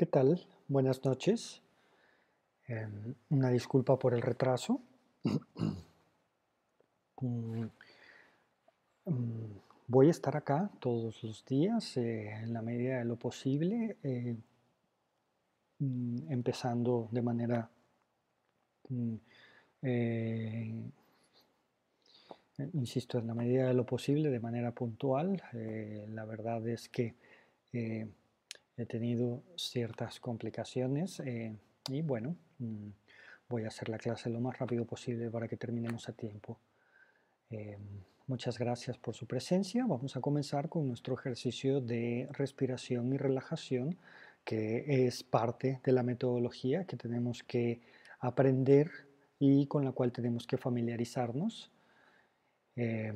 ¿Qué tal? Buenas noches. Em, una disculpa por el retraso. Mm, mm, voy a estar acá todos los días eh, en la medida de lo posible, eh, mm, empezando de manera eh, insisto, en la medida de lo posible, de manera puntual. la verdad es que he tenido ciertas complicaciones eh, y bueno, mm, voy a hacer la clase lo más rápido posible para que terminemos a tiempo. Eh, muchas gracias por su presencia. Vamos a comenzar con nuestro ejercicio de respiración y relajación, que es parte de la metodología que tenemos que aprender y con la cual tenemos que familiarizarnos. Eh,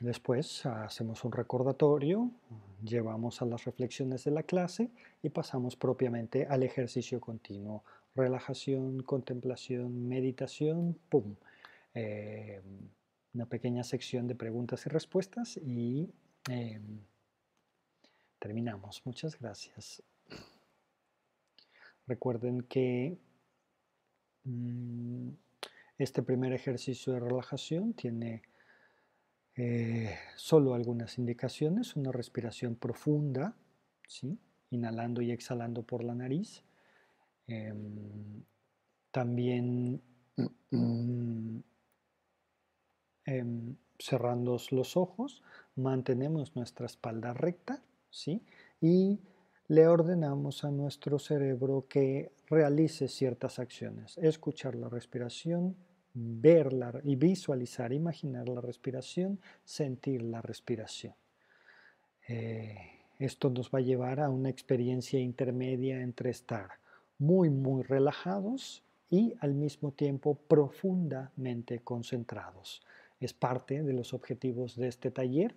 Después hacemos un recordatorio, llevamos a las reflexiones de la clase y pasamos propiamente al ejercicio continuo. Relajación, contemplación, meditación, ¡pum! Eh, una pequeña sección de preguntas y respuestas y eh, terminamos. Muchas gracias. Recuerden que mm, este primer ejercicio de relajación tiene eh, solo algunas indicaciones, una respiración profunda, ¿sí? inhalando y exhalando por la nariz. Em, también em, cerrando los ojos, mantenemos nuestra espalda recta ¿sí? y le ordenamos a nuestro cerebro que realice ciertas acciones, escuchar la respiración, verla y visualizar, imaginar la respiración, sentir la respiración. Eh, esto nos va a llevar a una experiencia intermedia entre estar muy, muy relajados y al mismo tiempo profundamente concentrados. Es parte de los objetivos de este taller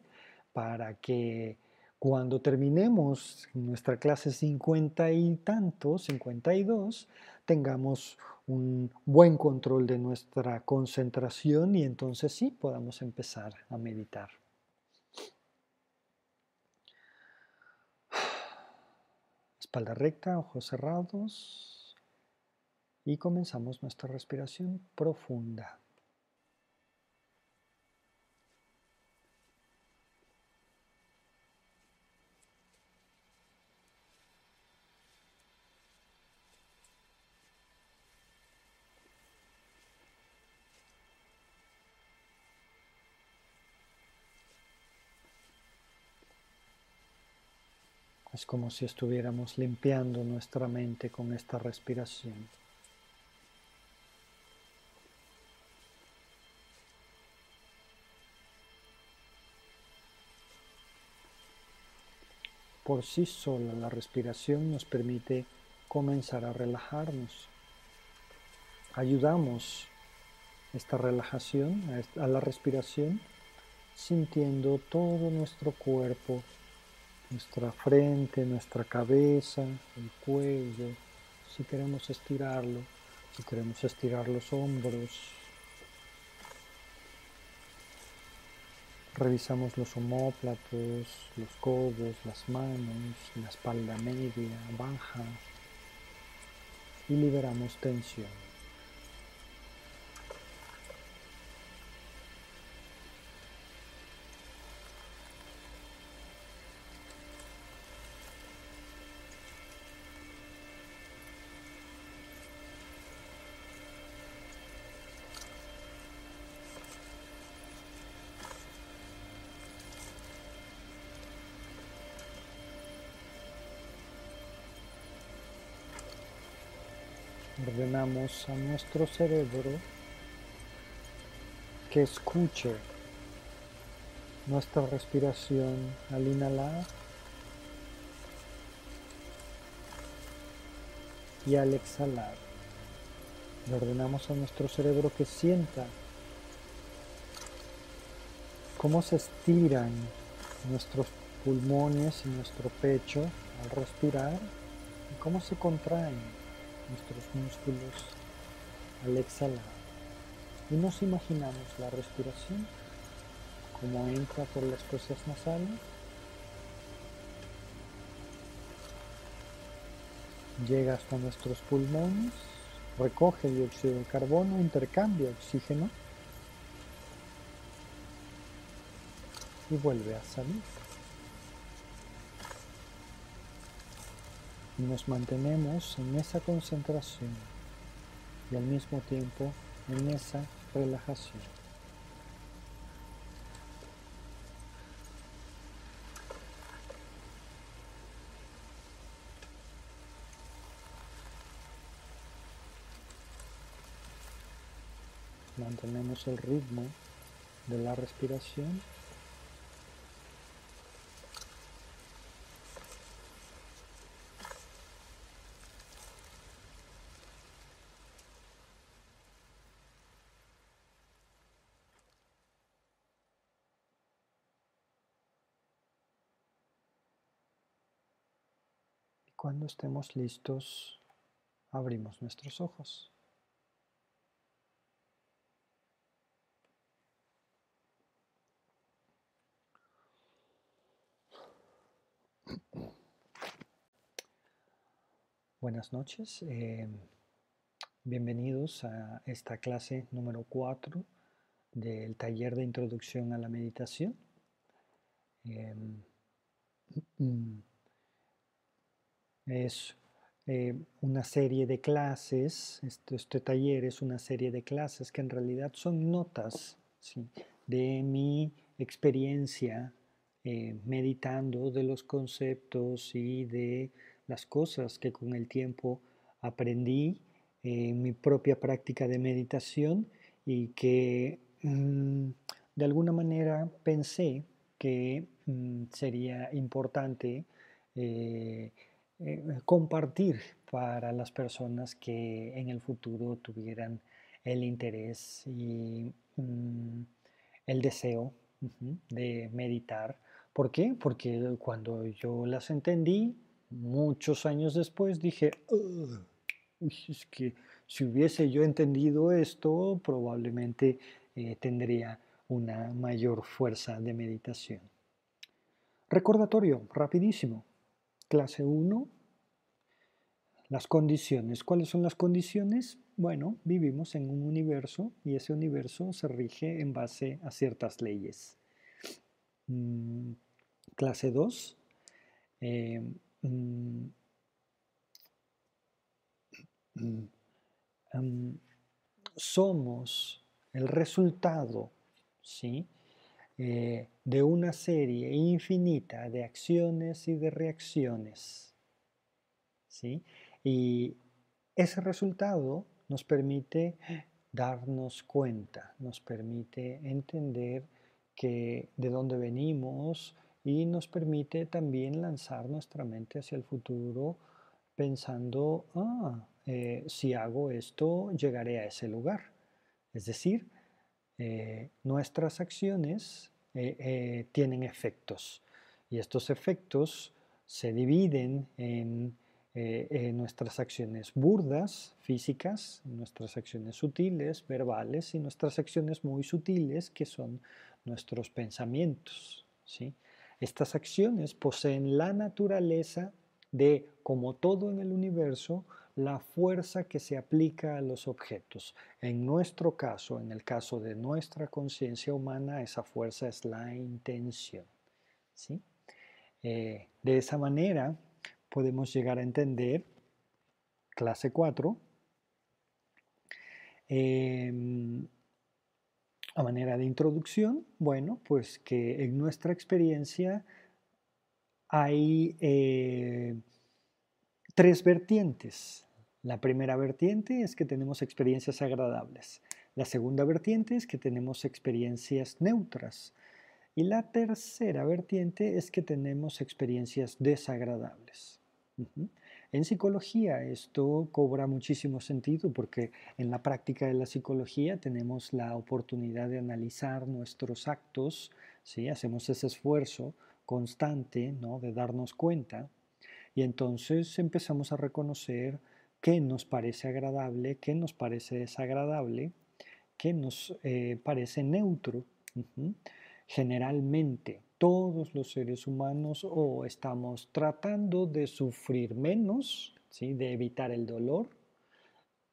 para que cuando terminemos nuestra clase 50 y tanto, 52, tengamos un buen control de nuestra concentración y entonces sí podamos empezar a meditar. Espalda recta, ojos cerrados y comenzamos nuestra respiración profunda. Es como si estuviéramos limpiando nuestra mente con esta respiración. Por sí sola la respiración nos permite comenzar a relajarnos. Ayudamos esta relajación, a la respiración, sintiendo todo nuestro cuerpo nuestra frente, nuestra cabeza, el cuello, si queremos estirarlo, si queremos estirar los hombros. Revisamos los homóplatos, los codos, las manos, la espalda media, baja y liberamos tensión. Ordenamos a nuestro cerebro que escuche nuestra respiración al inhalar y al exhalar. Le ordenamos a nuestro cerebro que sienta cómo se estiran nuestros pulmones y nuestro pecho al respirar y cómo se contraen nuestros músculos al exhalar. Y nos imaginamos la respiración como entra por las fosas nasales llega hasta nuestros pulmones, recoge dióxido de carbono, intercambia oxígeno y vuelve a salir. Nos mantenemos en esa concentración y al mismo tiempo en esa relajación. Mantenemos el ritmo de la respiración Cuando estemos listos, abrimos nuestros ojos. Buenas noches, eh, bienvenidos a esta clase número 4 del taller de introducción a la meditación. Em, es eh, una serie de clases, este, este, taller es una serie de clases que en realidad son notas de mi experiencia eh, meditando, de los conceptos y de las cosas que con el tiempo aprendí en mi propia práctica de meditación y que mm, de alguna manera pensé que mm, sería importante eh, eh, compartir para las personas que en el futuro tuvieran el interés y mm, el deseo de meditar. ¿Por qué? Porque cuando yo las entendí, muchos años después, dije, es que si hubiese yo entendido esto, probablemente eh, tendría una mayor fuerza de meditación. Recordatorio, rapidísimo. Clase 1, las condiciones. ¿Cuáles son las condiciones? Bueno, vivimos en un universo y ese universo se rige en base a ciertas leyes. Mm, clase 2. Eh, mm, mm, somos el resultado ¿sí? Eh, de una serie infinita de acciones y de reacciones. ¿sí? Y ese resultado nos permite darnos cuenta, nos permite entender que de dónde venimos y nos permite también lanzar nuestra mente hacia el futuro pensando, ah, eh, si hago esto, llegaré a ese lugar. Es decir, eh, nuestras acciones eh, tienen efectos y estos efectos se dividen en nuestras acciones burdas, físicas, nuestras acciones sutiles, verbales y nuestras acciones muy sutiles que son nuestros pensamientos. ¿sí? Estas acciones poseen la naturaleza de, como todo en el universo, la fuerza que se aplica a los objetos. En nuestro caso, en el caso de nuestra conciencia humana, esa fuerza es la intención. ¿sí? Eh, de esa manera podemos llegar a entender, clase 4, em, a manera de introducción, bueno, pues que en nuestra experiencia hay eh, tres vertientes. La primera vertiente es que tenemos experiencias agradables. La segunda vertiente es que tenemos experiencias neutras. Y la tercera vertiente es que tenemos experiencias desagradables. En psicología esto cobra muchísimo sentido porque en la práctica de la psicología tenemos la oportunidad de analizar nuestros actos, ¿sí? hacemos ese esfuerzo constante ¿no? de darnos cuenta y entonces empezamos a reconocer qué nos parece agradable, qué nos parece desagradable, qué nos eh, parece neutro. Generalmente todos los seres humanos o estamos tratando de sufrir menos ¿sí? de evitar el dolor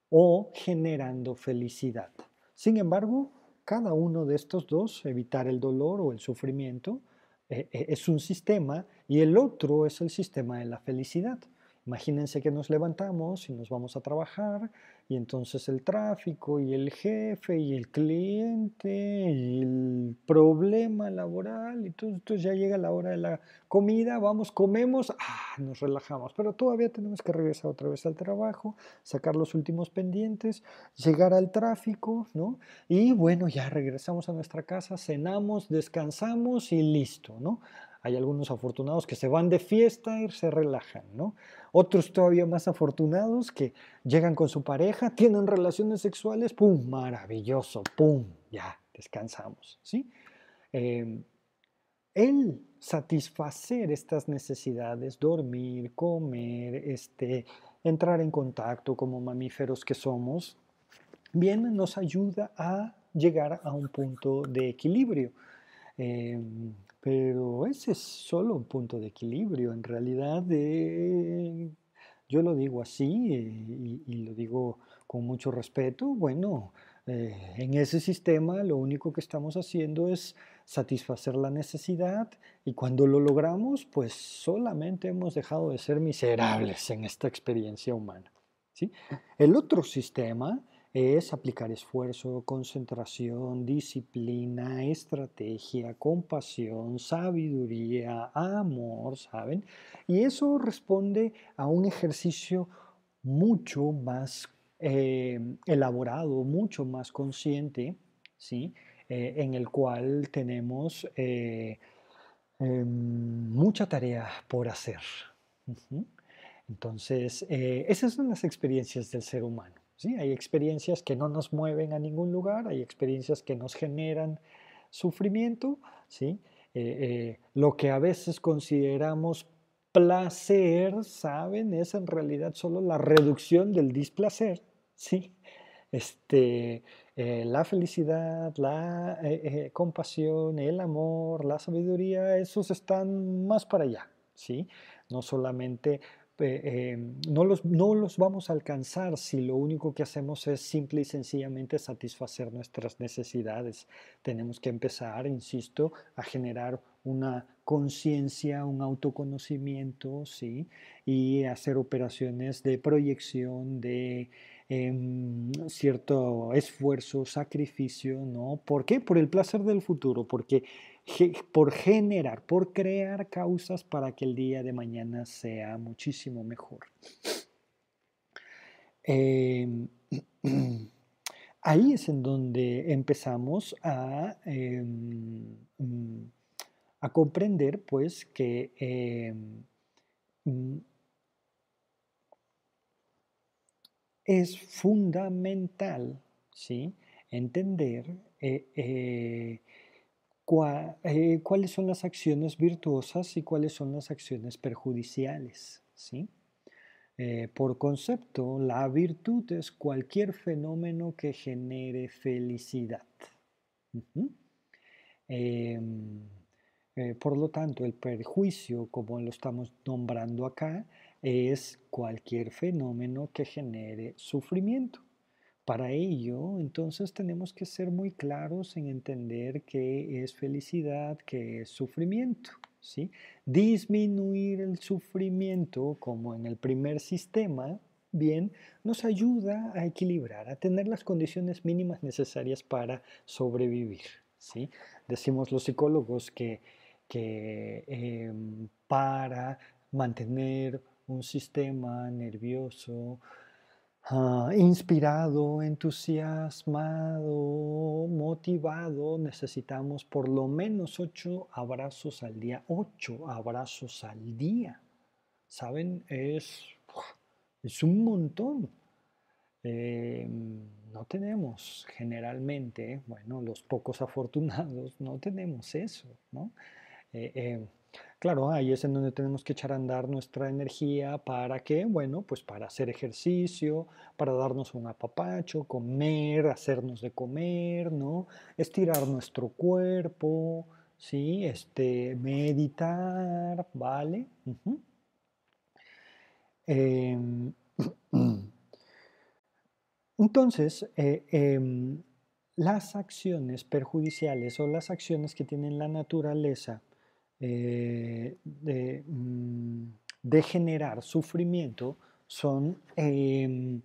o generando felicidad. Sin embargo, cada uno de estos dos, evitar el dolor o el sufrimiento, eh, eh, es un sistema y el otro es el sistema de la felicidad. Imagínense que nos levantamos y nos vamos a trabajar y entonces el tráfico y el jefe y el cliente y el problema laboral y todo, entonces ya llega la hora de la comida, vamos, comemos, ah, nos relajamos, pero todavía tenemos que regresar otra vez al trabajo, sacar los últimos pendientes, llegar al tráfico, ¿no? Y bueno, ya regresamos a nuestra casa, cenamos, descansamos y listo, ¿no? Hay algunos afortunados que se van de fiesta y se relajan, ¿no? Otros todavía más afortunados que llegan con su pareja, tienen relaciones sexuales, ¡pum! Maravilloso, ¡pum! Ya, descansamos, ¿sí? Em, el satisfacer estas necesidades, dormir, comer, este, entrar en contacto como mamíferos que somos, bien nos ayuda a llegar a un punto de equilibrio. Em, pero ese es solo un punto de equilibrio. En realidad, eh, yo lo digo así eh, y, lo digo con mucho respeto. Bueno, eh, en ese sistema lo único que estamos haciendo es satisfacer la necesidad y cuando lo logramos, pues solamente hemos dejado de ser miserables en esta experiencia humana. ¿sí? El otro sistema es aplicar esfuerzo, concentración, disciplina, estrategia, compasión, sabiduría, amor, ¿saben? Y eso responde a un ejercicio mucho más eh, elaborado, mucho más consciente, ¿sí? Eh, en el cual tenemos eh, mucha tarea por hacer. Entonces, esas son las experiencias del ser humano. Hay experiencias que no nos mueven a ningún lugar, hay experiencias que nos generan sufrimiento, ¿sí? Eh, eh, lo que a veces consideramos placer, ¿saben? Es en realidad solo la reducción del displacer, ¿sí? Este, eh, la felicidad, la compasión, el amor, la sabiduría, esos están más para allá, ¿sí? No solamente Em, no, los, no los vamos a alcanzar si lo único que hacemos es simple y sencillamente satisfacer nuestras necesidades. Tenemos que empezar, insisto, a generar una conciencia, un autoconocimiento, ¿sí? Y hacer operaciones de proyección, de em, cierto esfuerzo, sacrificio, ¿no? ¿Por qué? Por el placer del futuro, porque por generar, por crear causas para que el día de mañana sea muchísimo mejor. Em, ahí es en donde empezamos a, em, a comprender pues que em, es fundamental ¿sí? entender eh, cuáles son las acciones virtuosas y cuáles son las acciones perjudiciales. ¿sí? Eh, por concepto, la virtud es cualquier fenómeno que genere felicidad. Em, eh, por lo tanto, el perjuicio, como lo estamos nombrando acá, es cualquier fenómeno que genere sufrimiento. Para ello, entonces tenemos que ser muy claros en entender qué es felicidad, qué es sufrimiento. ¿sí? Disminuir el sufrimiento, como en el primer sistema, bien, nos ayuda a equilibrar, a tener las condiciones mínimas necesarias para sobrevivir. ¿sí? Decimos los psicólogos que, em, para mantener un sistema nervioso Ah, inspirado, entusiasmado, motivado, necesitamos por lo menos ocho abrazos al día. Ocho abrazos al día. ¿Saben? Es, es un montón. Em, no tenemos generalmente, bueno, los pocos afortunados, no tenemos eso, ¿no? Eh, em, Claro, ahí es en donde tenemos que echar a andar nuestra energía para que, bueno, pues para hacer ejercicio, para darnos un apapacho, comer, hacernos de comer, ¿no? Estirar nuestro cuerpo, ¿sí? Este, meditar, ¿vale? Em, entonces, eh, em, las acciones perjudiciales o las acciones que tienen la naturaleza eh, mm, de, generar sufrimiento son em,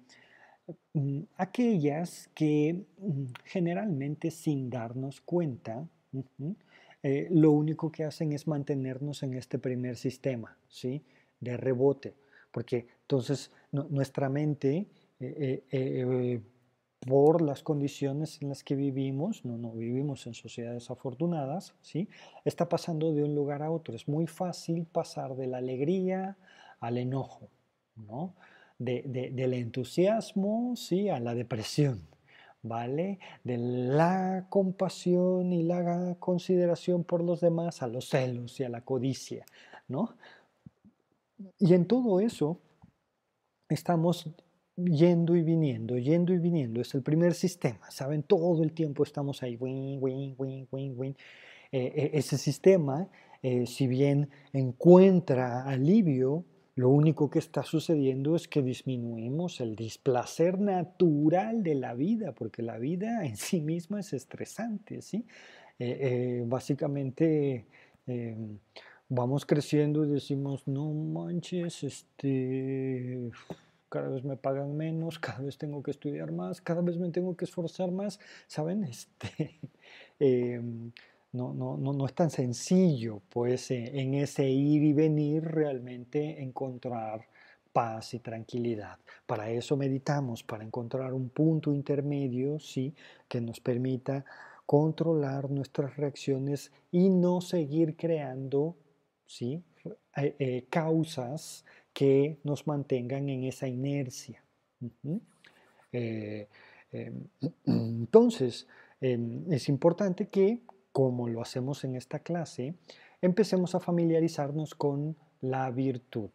mm, aquellas que mm, generalmente sin darnos cuenta, eh, lo único que hacen es mantenernos en este primer sistema, ¿sí? De rebote, porque entonces nuestra mente eh, por las condiciones en las que vivimos, no, no vivimos en sociedades afortunadas, ¿sí? está pasando de un lugar a otro. Es muy fácil pasar de la alegría al enojo, ¿no? de, del entusiasmo ¿sí? a la depresión, ¿vale? De la compasión y la consideración por los demás a los celos y a la codicia, ¿no? Y en todo eso estamos yendo y viniendo, yendo y viniendo. Es el primer sistema, ¿saben? Todo el tiempo estamos ahí, win, win, win, win, win. Eh, eh, ese sistema, eh, si bien encuentra alivio, lo único que está sucediendo es que disminuimos el displacer natural de la vida, porque la vida en sí misma es estresante, ¿sí? básicamente vamos creciendo y decimos, no manches, este cada vez me pagan menos, cada vez tengo que estudiar más, cada vez me tengo que esforzar más, ¿saben? Este, em, no, no, no, no, es tan sencillo, pues, eh, en ese ir y venir realmente encontrar paz y tranquilidad. Para eso meditamos, para encontrar un punto intermedio, sí, que nos permita controlar nuestras reacciones y no seguir creando, sí, eh, causas que nos mantengan en esa inercia. Eh, em, entonces, em, es importante que, como lo hacemos en esta clase, empecemos a familiarizarnos con la virtud.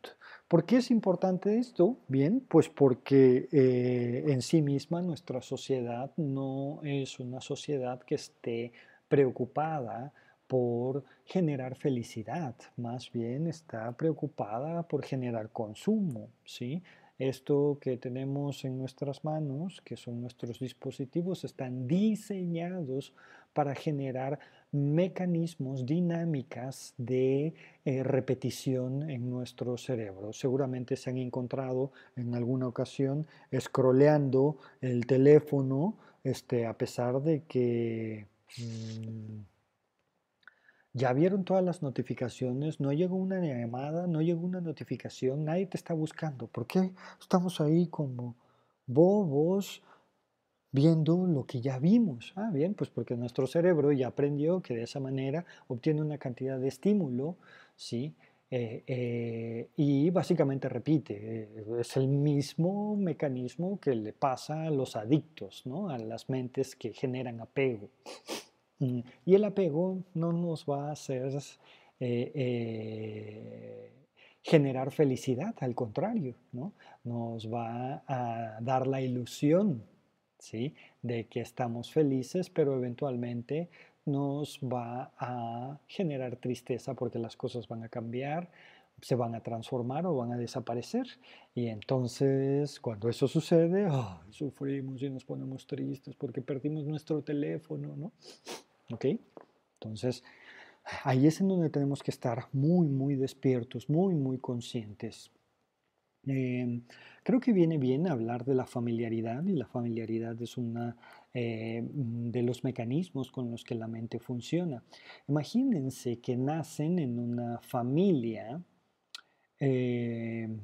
¿Por qué es importante esto? Bien, pues porque eh, en sí misma nuestra sociedad no es una sociedad que esté preocupada por generar felicidad, más bien está preocupada por generar consumo, ¿sí? Esto que tenemos en nuestras manos, que son nuestros dispositivos, están diseñados para generar mecanismos, dinámicas de eh, repetición en nuestro cerebro. Seguramente se han encontrado en alguna ocasión scrolleando el teléfono, este, a pesar de que... Mm, ya vieron todas las notificaciones, no llegó una llamada, no llegó una notificación, nadie te está buscando. ¿Por qué estamos ahí como bobos viendo lo que ya vimos? Ah, bien, pues porque nuestro cerebro ya aprendió que de esa manera obtiene una cantidad de estímulo, ¿sí? Eh, eh, y básicamente repite, eh, es el mismo mecanismo que le pasa a los adictos, ¿no? a las mentes que generan apego. Y el apego no nos va a hacer eh, eh, generar felicidad, al contrario, ¿no? nos va a dar la ilusión ¿sí? de que estamos felices, pero eventualmente nos va a generar tristeza porque las cosas van a cambiar, se van a transformar o van a desaparecer. Y entonces, cuando eso sucede, sufrimos y nos ponemos tristes porque perdimos nuestro teléfono, ¿no? ¿Ok? Entonces, ahí es en donde tenemos que estar muy, muy despiertos, muy, muy conscientes. Em, creo que viene bien hablar de la familiaridad y la familiaridad es una eh, de los mecanismos con los que la mente funciona. Imagínense que nacen en una familia em,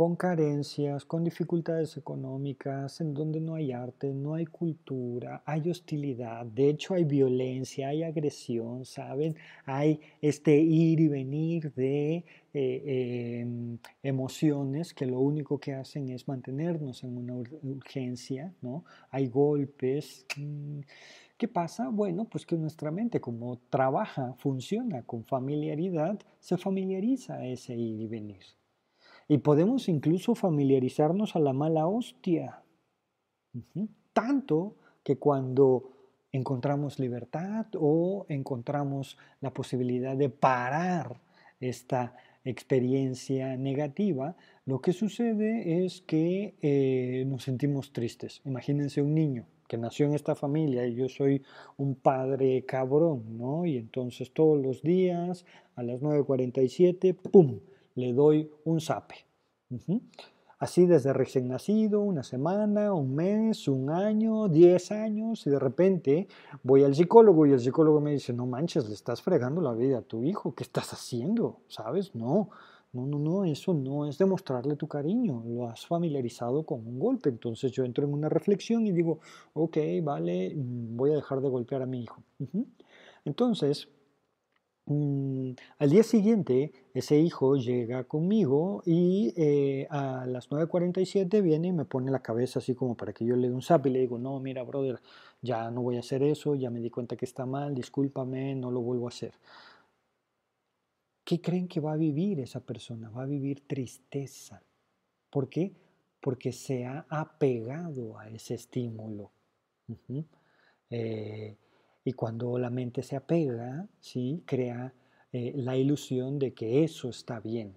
con carencias, con dificultades económicas, en donde no hay arte, no hay cultura, hay hostilidad, de hecho hay violencia, hay agresión, ¿saben? Hay este ir y venir de eh, em, emociones que lo único que hacen es mantenernos en una urgencia, ¿no? Hay golpes. Mm, ¿Qué pasa? Bueno, pues que nuestra mente como trabaja, funciona con familiaridad, se familiariza a ese ir y venir. Y podemos incluso familiarizarnos a la mala hostia. Tanto que cuando encontramos libertad o encontramos la posibilidad de parar esta experiencia negativa, lo que sucede es que eh, nos sentimos tristes. Imagínense un niño que nació en esta familia y yo soy un padre cabrón, ¿no? Y entonces todos los días a las 9.47, ¡pum!, le doy un zape. Así desde recién nacido, una semana, un mes, un año, diez años, y de repente voy al psicólogo y el psicólogo me dice, no manches, le estás fregando la vida a tu hijo, ¿qué estás haciendo? ¿Sabes? No, no, no, no, eso no es demostrarle tu cariño, lo has familiarizado con un golpe. Entonces yo entro en una reflexión y digo, ok, vale, mm, voy a dejar de golpear a mi hijo. Entonces, Al día siguiente, ese hijo llega conmigo y eh, a las 9.47 viene y me pone la cabeza así como para que yo le dé un zap y le digo, no, mira, brother, ya no voy a hacer eso, ya me di cuenta que está mal, discúlpame, no lo vuelvo a hacer. ¿Qué creen que va a vivir esa persona? Va a vivir tristeza. ¿Por qué? Porque se ha apegado a ese estímulo. Y cuando la mente se apega, ¿sí? crea eh, la ilusión de que eso está bien.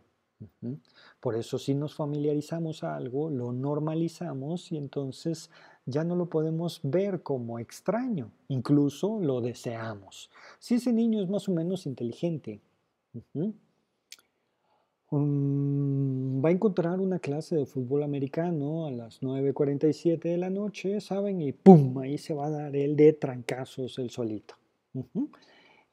Por eso si nos familiarizamos a algo, lo normalizamos y entonces ya no lo podemos ver como extraño, incluso lo deseamos. Si ese niño es más o menos inteligente, va a encontrar una clase de fútbol americano a las 9.47 de la noche, ¿saben? Y ¡pum! Ahí se va a dar el de trancazos el solito.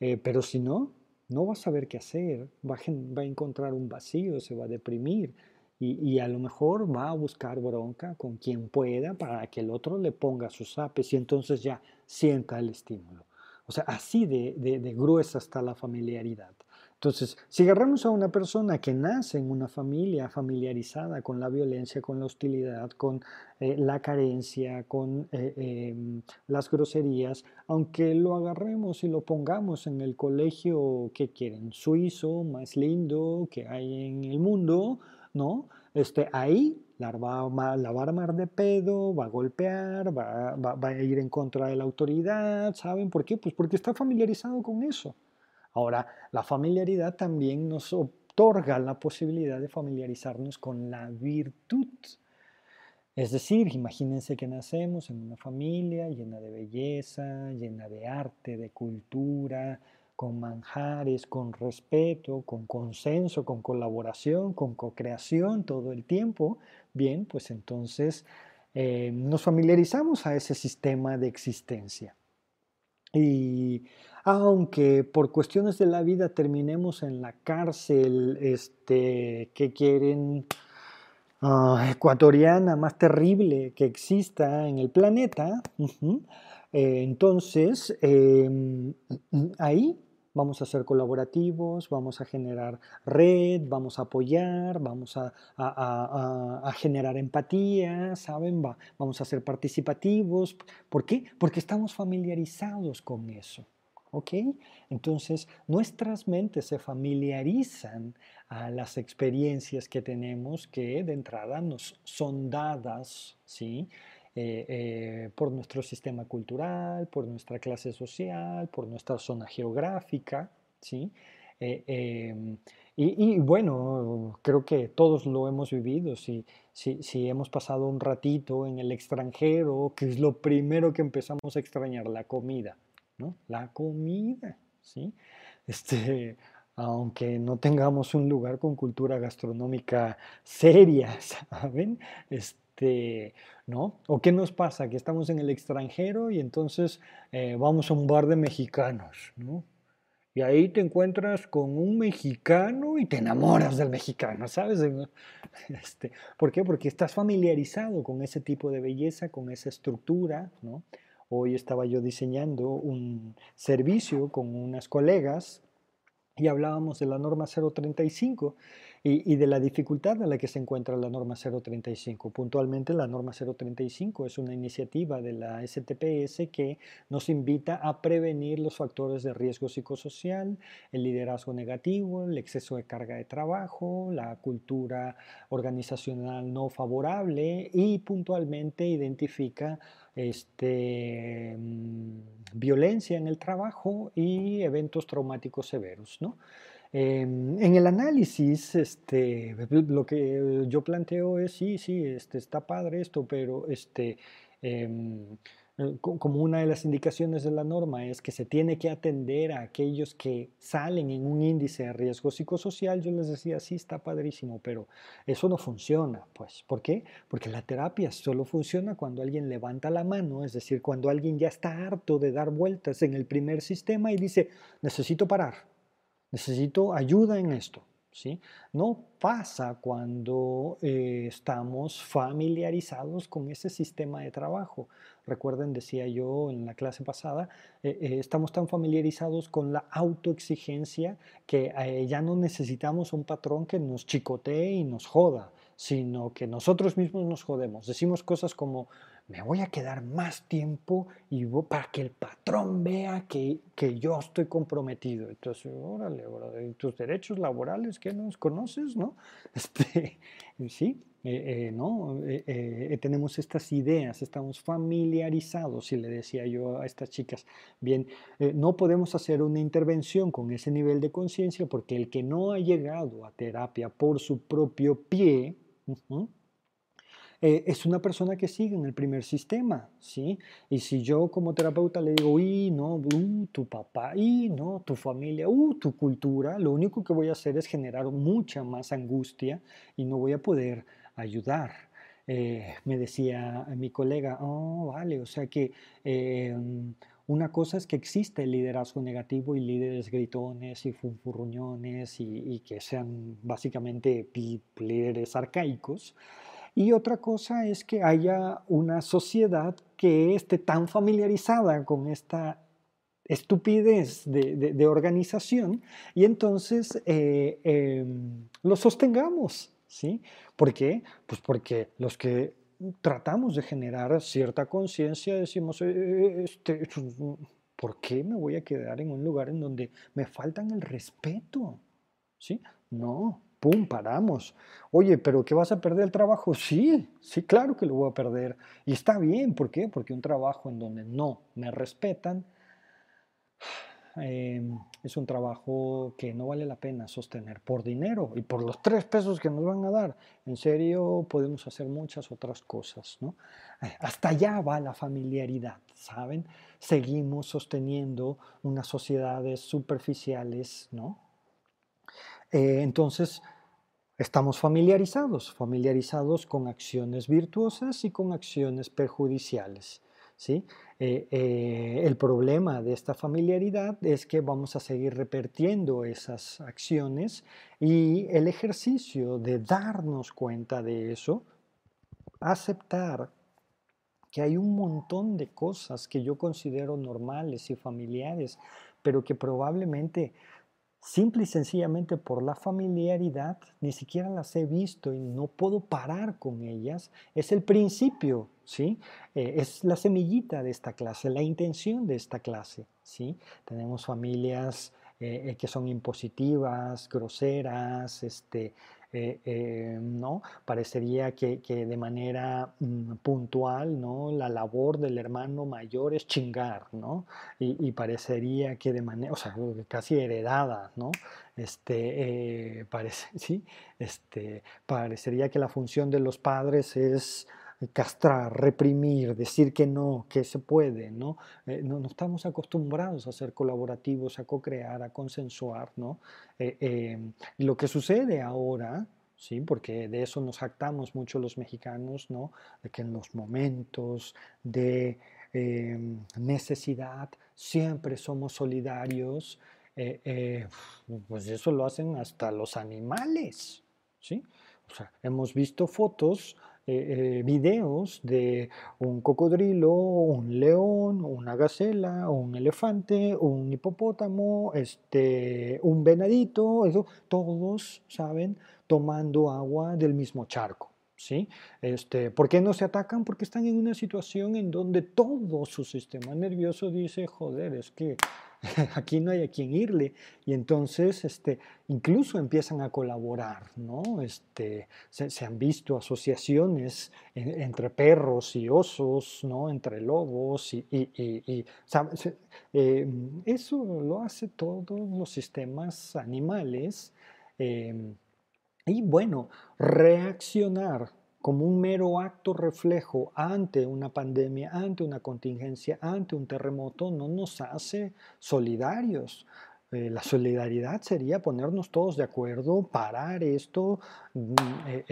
Eh, pero si no, no va a saber qué hacer, va a, encontrar un vacío, se va a deprimir y, a lo mejor va a buscar bronca con quien pueda para que el otro le ponga sus apes y entonces ya sienta el estímulo. O sea, así de gruesa está la familiaridad. Entonces, si agarramos a una persona que nace en una familia familiarizada con la violencia, con la hostilidad, con eh, la carencia, con eh, em, las groserías, aunque lo agarremos y lo pongamos en el colegio que quieren, suizo, más lindo que hay en el mundo, ¿no? Este, ahí la va, a armar de pedo, va a golpear, va, va a ir en contra de la autoridad, ¿saben por qué? Pues porque está familiarizado con eso. Ahora, la familiaridad también nos otorga la posibilidad de familiarizarnos con la virtud. Es decir, imagínense que nacemos en una familia llena de belleza, llena de arte, de cultura, con manjares, con respeto, con consenso, con colaboración, con co-creación todo el tiempo. Bien, pues entonces eh, nos familiarizamos a ese sistema de existencia. Y aunque por cuestiones de la vida terminemos en la cárcel, este, que quieren ah, ecuatoriana más terrible que exista en el planeta, eh, entonces em, ahí vamos a ser colaborativos, vamos a generar red, vamos a apoyar, vamos a, generar empatía, ¿saben? vamos a ser participativos. ¿Por qué? Porque estamos familiarizados con eso. ¿Ok? Entonces, nuestras mentes se familiarizan a las experiencias que tenemos que de entrada nos son dadas, ¿sí? Eh, eh, por nuestro sistema cultural, por nuestra clase social, por nuestra zona geográfica, ¿sí? Eh, em, y, bueno, creo que todos lo hemos vivido. Si, si, si, hemos pasado un ratito en el extranjero, que es lo primero que empezamos a extrañar, la comida. La comida, ¿sí? Este, aunque no tengamos un lugar con cultura gastronómica seria, ¿saben? ¿No? ¿O qué nos pasa? Que estamos en el extranjero y entonces eh, vamos a un bar de mexicanos, ¿no? Y ahí te encuentras con un mexicano y te enamoras del mexicano, ¿sabes? Este, ¿Por qué? Porque estás familiarizado con ese tipo de belleza, con esa estructura, ¿no? Hoy estaba yo diseñando un servicio con unas colegas y hablábamos de la norma 035 y, de la dificultad en la que se encuentra la norma 035. Puntualmente, la norma 035 es una iniciativa de la STPS que nos invita a prevenir los factores de riesgo psicosocial, el liderazgo negativo, el exceso de carga de trabajo, la cultura organizacional no favorable y puntualmente identifica este, mm, violencia en el trabajo y eventos traumáticos severos. ¿no? Em, en el análisis, este, lo que yo planteo es, sí, sí, este, está padre esto, pero este, em, eh, como una de las indicaciones de la norma es que se tiene que atender a aquellos que salen en un índice de riesgo psicosocial, yo les decía, sí, está padrísimo, pero eso no funciona, pues. ¿Por qué? Porque la terapia solo funciona cuando alguien levanta la mano, es decir, cuando alguien ya está harto de dar vueltas en el primer sistema y dice, necesito parar, necesito ayuda en esto. ¿Sí? No pasa cuando eh, estamos familiarizados con ese sistema de trabajo. Recuerden, decía yo en la clase pasada, eh, eh, estamos tan familiarizados con la autoexigencia que ya no necesitamos un patrón que nos chicotee y nos joda, sino que nosotros mismos nos jodemos. Decimos cosas como, me voy a quedar más tiempo y para que el patrón vea que, yo estoy comprometido. Entonces, órale, tus derechos laborales, ¿qué nos conoces? ¿No? Este, sí, eh, eh, ¿no? Eh, tenemos estas ideas, estamos familiarizados, y le decía yo a estas chicas, bien, no podemos hacer una intervención con ese nivel de conciencia porque el que no ha llegado a terapia por su propio pie, eh, es una persona que sigue en el primer sistema, ¿sí? Y si yo como terapeuta le digo, y no, uh, tu papá, y no, tu familia, uh, tu cultura, lo único que voy a hacer es generar mucha más angustia y no voy a poder ayudar. Eh, me decía mi colega, oh, vale, o sea que eh, una cosa es que existe el liderazgo negativo y líderes gritones y funfurruñones y, y que sean básicamente líderes arcaicos. Y otra cosa es que haya una sociedad que esté tan familiarizada con esta estupidez de, organización y entonces eh, em, lo sostengamos. ¿sí? ¿Por qué? Pues porque los que tratamos de generar cierta conciencia decimos, eh, eh, este, ¿por qué me voy a quedar en un lugar en donde me faltan el respeto? ¿Sí? No, ¡pum!, paramos. Oye, pero ¿qué vas a perder el trabajo? Sí, sí, claro que lo voy a perder. Y está bien, ¿por qué? Porque un trabajo en donde no me respetan em, es un trabajo que no vale la pena sostener por dinero y por los tres pesos que nos van a dar. En serio, podemos hacer muchas otras cosas, ¿no? Eh, hasta allá va la familiaridad, ¿saben? Seguimos sosteniendo unas sociedades superficiales, ¿no? Eh, entonces, estamos familiarizados, familiarizados con acciones virtuosas y con acciones perjudiciales. ¿sí? Eh, eh, el problema de esta familiaridad es que vamos a seguir repitiendo esas acciones y el ejercicio de darnos cuenta de eso, aceptar que hay un montón de cosas que yo considero normales y familiares, pero que probablemente simple y sencillamente por la familiaridad, ni siquiera las he visto y no puedo parar con ellas, es el principio, ¿sí? Eh, es la semillita de esta clase, la intención de esta clase, ¿sí? Tenemos familias eh, eh, que son impositivas, groseras, este, eh, eh, ¿no? Parecería que, de manera mm, puntual, ¿no? La labor del hermano mayor es chingar, ¿no? Y, parecería que de manera, o sea, casi heredada, ¿no? Este, eh, parece, ¿sí? Este, parecería que la función de los padres es castrar, reprimir, decir que no, que se puede, ¿no? no, estamos acostumbrados a ser colaborativos, a co-crear, a consensuar, ¿no? Eh, lo que sucede ahora, ¿sí? Porque de eso nos jactamos mucho los mexicanos, ¿no? De que en los momentos de em, necesidad siempre somos solidarios, eh, eh, pues eso lo hacen hasta los animales, ¿sí? O sea, hemos visto fotos eh, eh, videos de un cocodrilo, un león, una gacela, un elefante, un hipopótamo, este, un venadito, eso, todos, ¿saben? Tomando agua del mismo charco. ¿Sí? Este, ¿Por qué no se atacan? Porque están en una situación en donde todo su sistema nervioso dice, joder, es que aquí no hay a quien irle. Y entonces este, incluso empiezan a colaborar, ¿no? Este, se, han visto asociaciones entre perros y osos, ¿no? Entre lobos y... Eh, eso lo hace todos los sistemas animales. Em, y bueno, reaccionar como un mero acto reflejo ante una pandemia, ante una contingencia, ante un terremoto, no nos hace solidarios. Eh, la solidaridad sería ponernos todos de acuerdo, parar esto, mm, eh,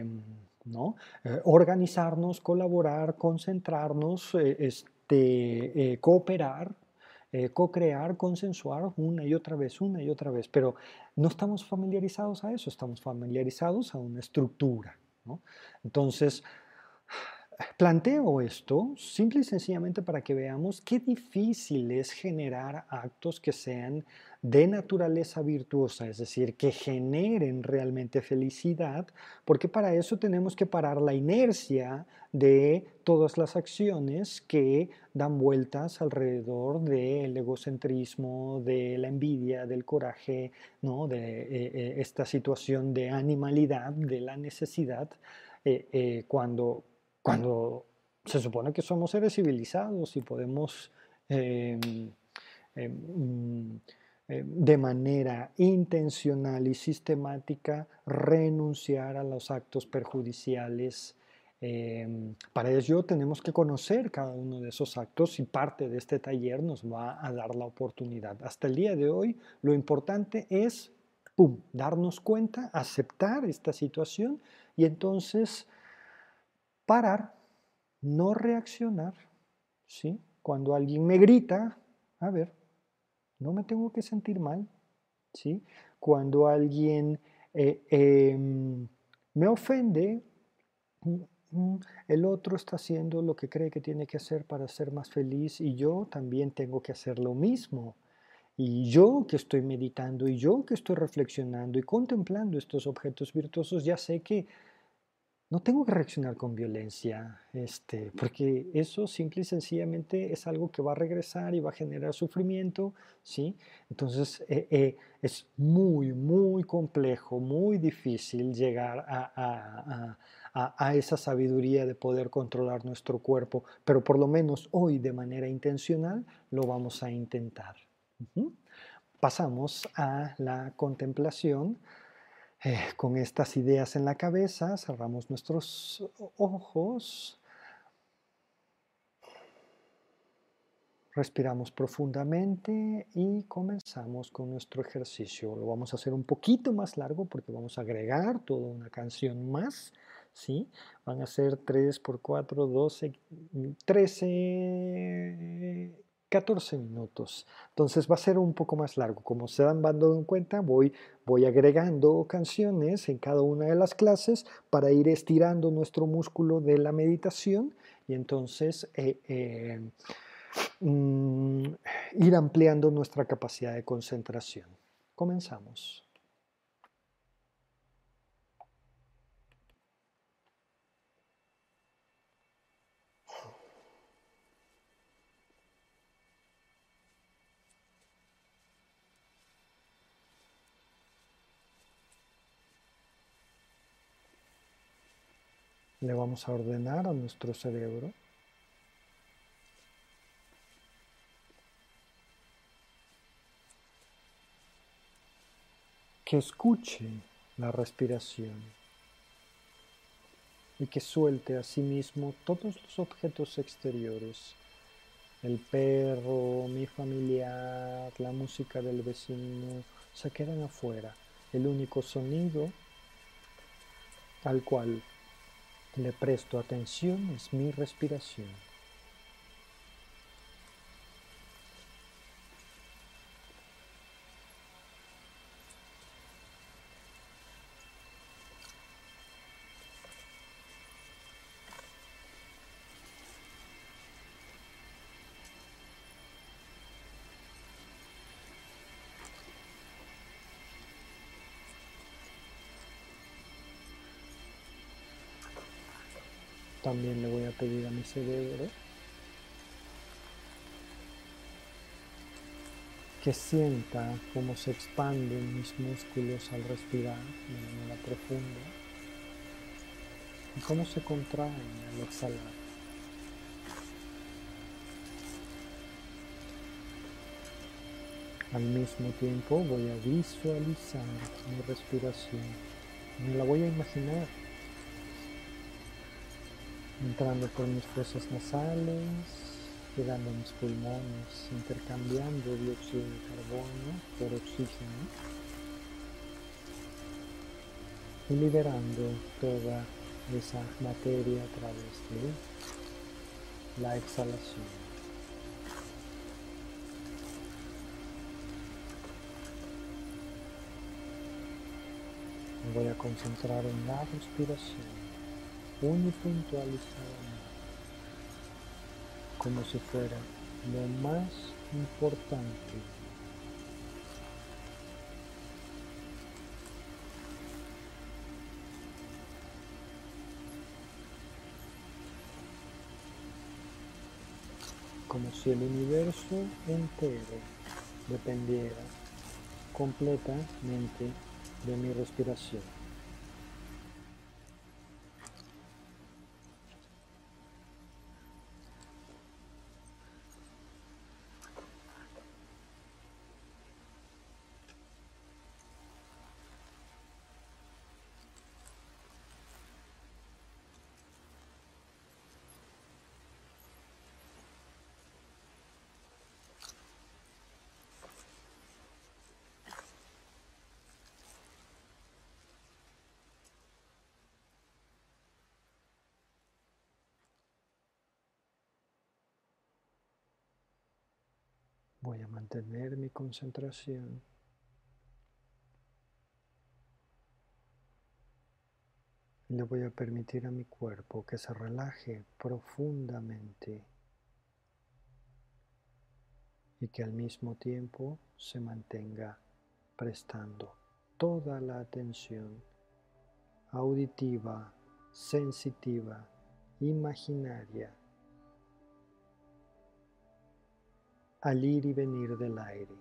em, ¿no? Eh, organizarnos, colaborar, concentrarnos, este, cooperar, co-crear, consensuar una y otra vez, una y otra vez. Pero no estamos familiarizados a eso, estamos familiarizados a una estructura. Entonces, planteo esto simple y sencillamente para que veamos qué difícil es generar actos que sean de naturaleza virtuosa, es decir, que generen realmente felicidad, porque para eso tenemos que parar la inercia de todas las acciones que dan vueltas alrededor del egocentrismo, de la envidia, del coraje, ¿no? de eh, eh, esta situación de animalidad, de la necesidad, eh, cuando, cuando se supone que somos seres civilizados y podemos em, em, eh, de manera intencional y sistemática renunciar a los actos perjudiciales. Em, para ello tenemos que conocer cada uno de esos actos y parte de este taller nos va a dar la oportunidad. Hasta el día de hoy lo importante es, ¡pum!, darnos cuenta, aceptar esta situación y entonces parar, no reaccionar. ¿sí? Cuando alguien me grita, a ver, no me tengo que sentir mal, ¿sí? Cuando alguien eh, em, me ofende, mm, mm, el otro está haciendo lo que cree que tiene que hacer para ser más feliz y yo también tengo que hacer lo mismo. Y yo que estoy meditando y yo que estoy reflexionando y contemplando estos objetos virtuosos, ya sé que no tengo que reaccionar con violencia, este, porque eso simple y sencillamente es algo que va a regresar y va a generar sufrimiento, ¿sí? Entonces eh, eh, es muy, muy complejo, muy difícil llegar a, esa sabiduría de poder controlar nuestro cuerpo, pero por lo menos hoy de manera intencional lo vamos a intentar. Pasamos a la contemplación eh, con estas ideas en la cabeza, cerramos nuestros ojos, respiramos profundamente y comenzamos con nuestro ejercicio. Lo vamos a hacer un poquito más largo porque vamos a agregar toda una canción más. ¿sí? Van a ser 3 por 4, 12, 13 14 minutos. Entonces va a ser un poco más largo. Como se dan dando en cuenta, voy, voy agregando canciones en cada una de las clases para ir estirando nuestro músculo de la meditación y entonces eh, eh, mm, ir ampliando nuestra capacidad de concentración. Comenzamos. Le vamos a ordenar a nuestro cerebro que escuche la respiración y que suelte a sí mismo todos los objetos exteriores, el perro, mi familiar, la música del vecino, se quedan afuera. El único sonido al cual le presto atención es mi respiración. También le voy a pedir a mi cerebro que sienta cómo se expanden mis músculos al respirar de manera profunda y cómo se contraen al exhalar. Al mismo tiempo voy a visualizar mi respiración. Me la voy a imaginar entrando por mis fosas nasales, llegando a mis pulmones, intercambiando dióxido de carbono por oxígeno y liberando toda esa materia a través de la exhalación. Voy a concentrar en la respiración unipuntualizadamente, como si fuera lo más importante como si el universo entero dependiera completamente de mi respiración. Voy a mantener mi concentración. Le voy a permitir a mi cuerpo que se relaje profundamente y que al mismo tiempo se mantenga prestando toda la atención auditiva, sensitiva, imaginaria al ir y venir del aire.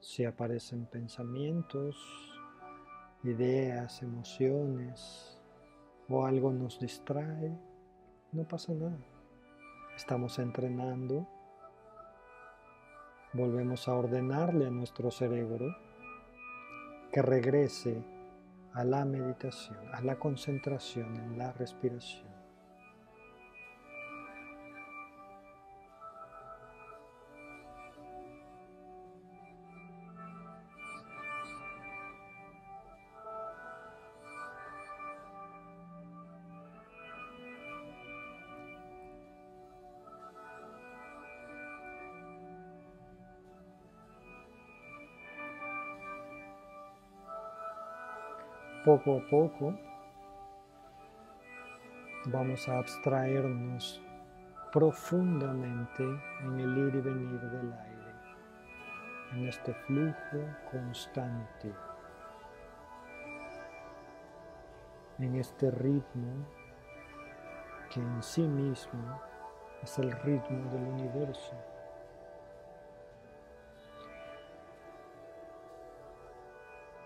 Si aparecen pensamientos, ideas, emociones o algo nos distrae, no pasa nada. Estamos entrenando. Volvemos a ordenarle a nuestro cerebro que regrese a la meditación, a la concentración en la respiración. Poco a poco vamos a abstraernos profundamente en el ir y venir del aire, en este flujo constante, en este ritmo que en sí mismo es el ritmo del universo.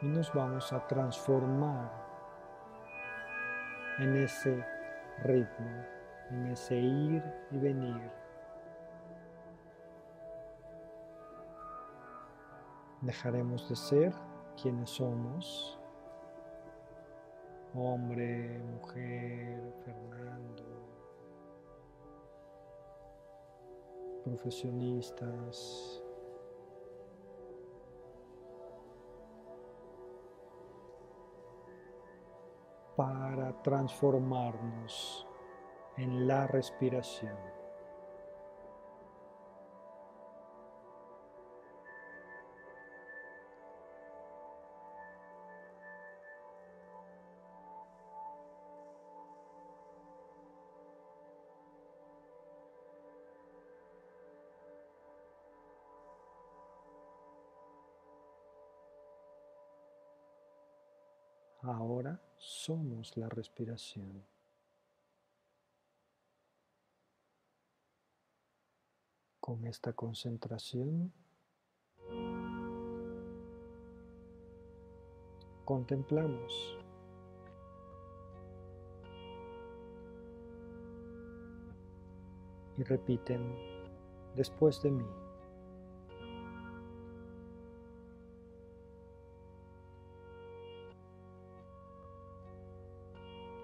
Y nos vamos a transformar en ese ritmo, en ese ir y venir. Dejaremos de ser quienes somos, hombre, mujer, Fernando, profesionistas, para transformarnos en la respiración. Somos la respiración. Con esta concentración contemplamos y repiten después de mí.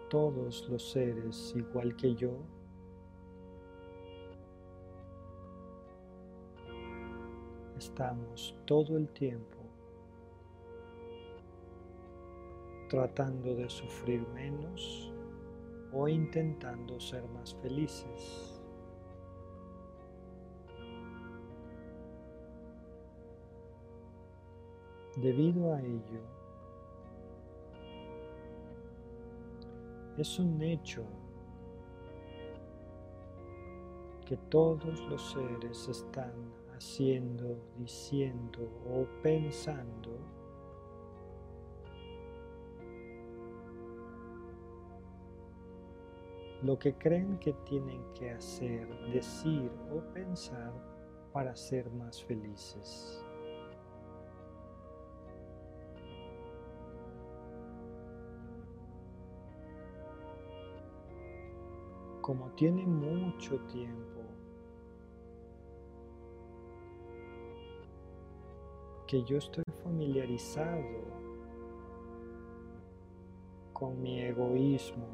Todos los seres igual que yo estamos todo el tiempo tratando de sufrir menos o intentando ser más felices. Debido a ello, es un hecho que todos los seres están haciendo, diciendo o pensando lo que creen que tienen que hacer, decir o pensar para ser más felices. Como tiene mucho tiempo que yo estoy familiarizado con mi egoísmo,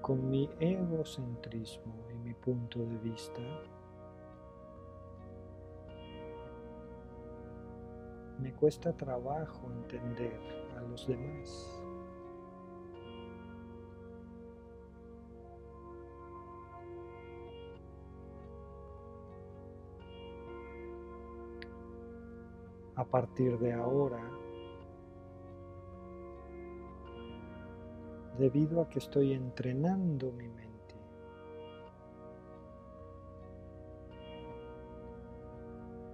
con mi egocentrismo y mi punto de vista, me cuesta trabajo entender a los demás. A partir de ahora, debido a que estoy entrenando mi mente,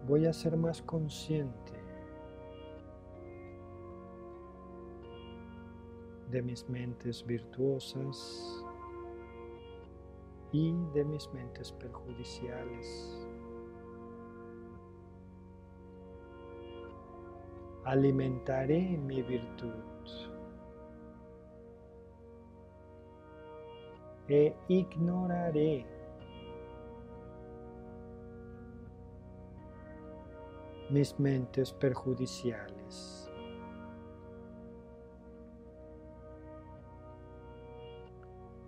voy a ser más consciente de mis mentes virtuosas y de mis mentes perjudiciales. Alimentaré mi virtud. E ignoraré. Mis mentes perjudiciales.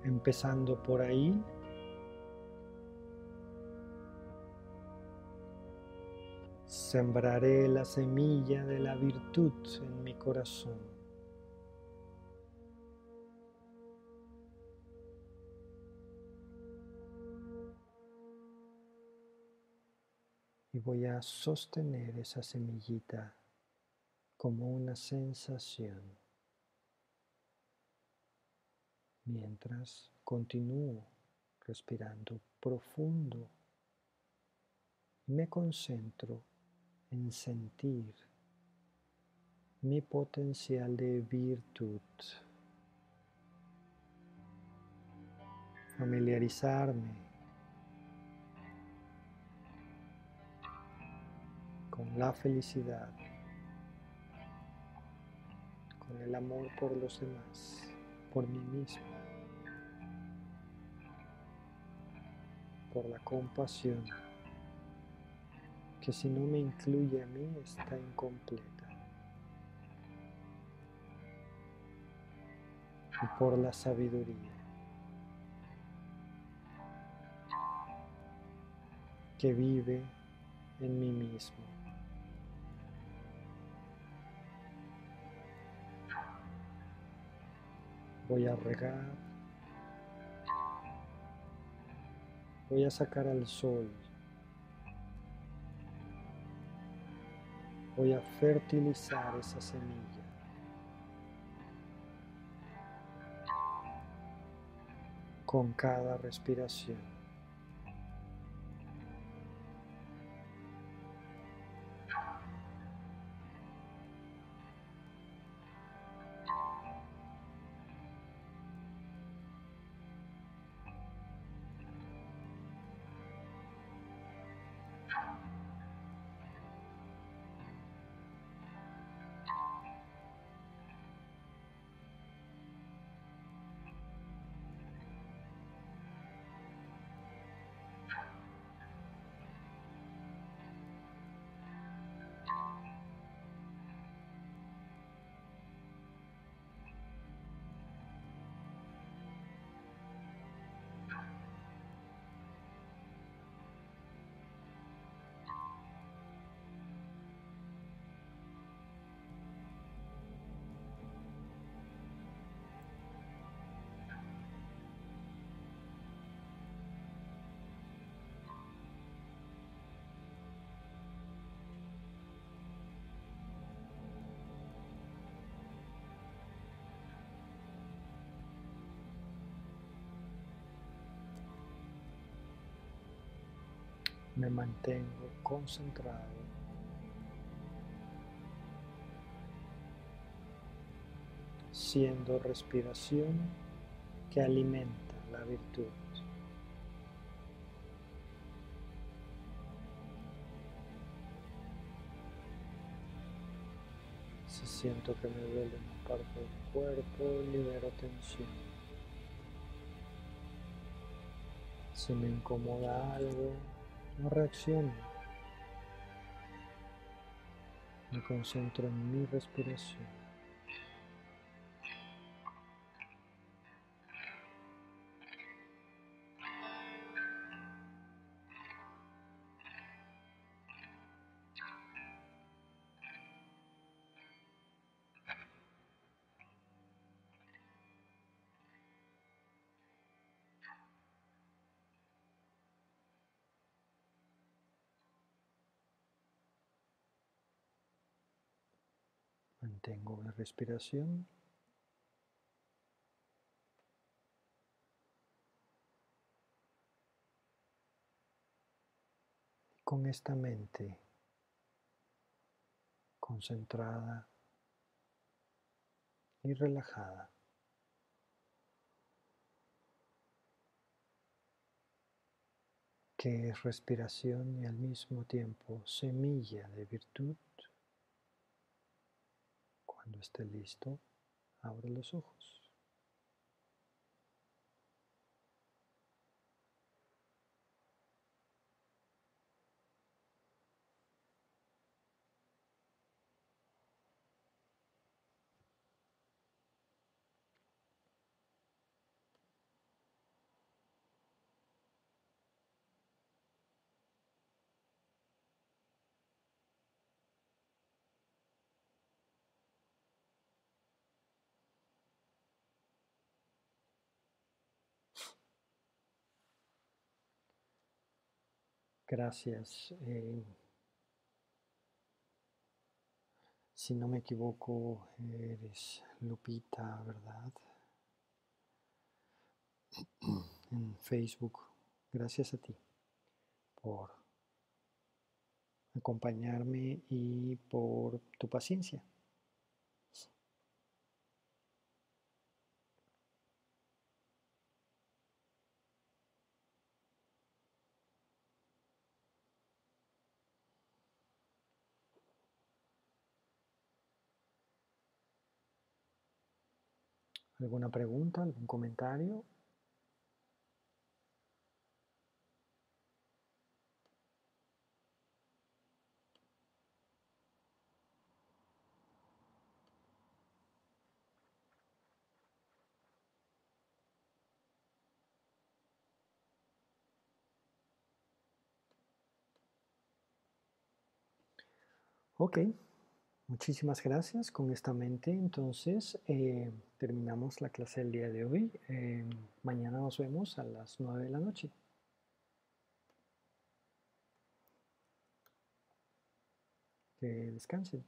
Empezando por ahí, Sembraré la semilla de la virtud en mi corazón. Y voy a sostener esa semillita como una sensación mientras continúo respirando profundo me concentro en sentir mi potencial de virtud, familiarizarme con la felicidad, con el amor por los demás, por mí mismo, por la compasión que si no me incluye a mí está incompleta. Y por la sabiduría que vive en mí mismo. Voy a regar, voy a sacar al sol voy a fertilizar esa semilla. con cada respiración. Me mantengo concentrado siendo respiración que alimenta la virtud. Si siento que me duele una parte del cuerpo, libero tensión. Si me incomoda algo, no reacciono. Me concentro en mi respiración. Mantengo mi respiración. Con esta mente concentrada y relajada. que es respiración y al mismo tiempo semilla de virtud. Cuando esté listo, abre los ojos. Gracias. Eh, si no me equivoco, eres Lupita, ¿verdad? En Facebook. Gracias a ti por acompañarme y por tu paciencia. ¿Alguna pregunta, algún comentario? Ok. Muchísimas gracias. Con esta mente, entonces, eh, terminamos la clase del día de hoy. Eh, mañana nos vemos a las 9 de la noche. Que descansen.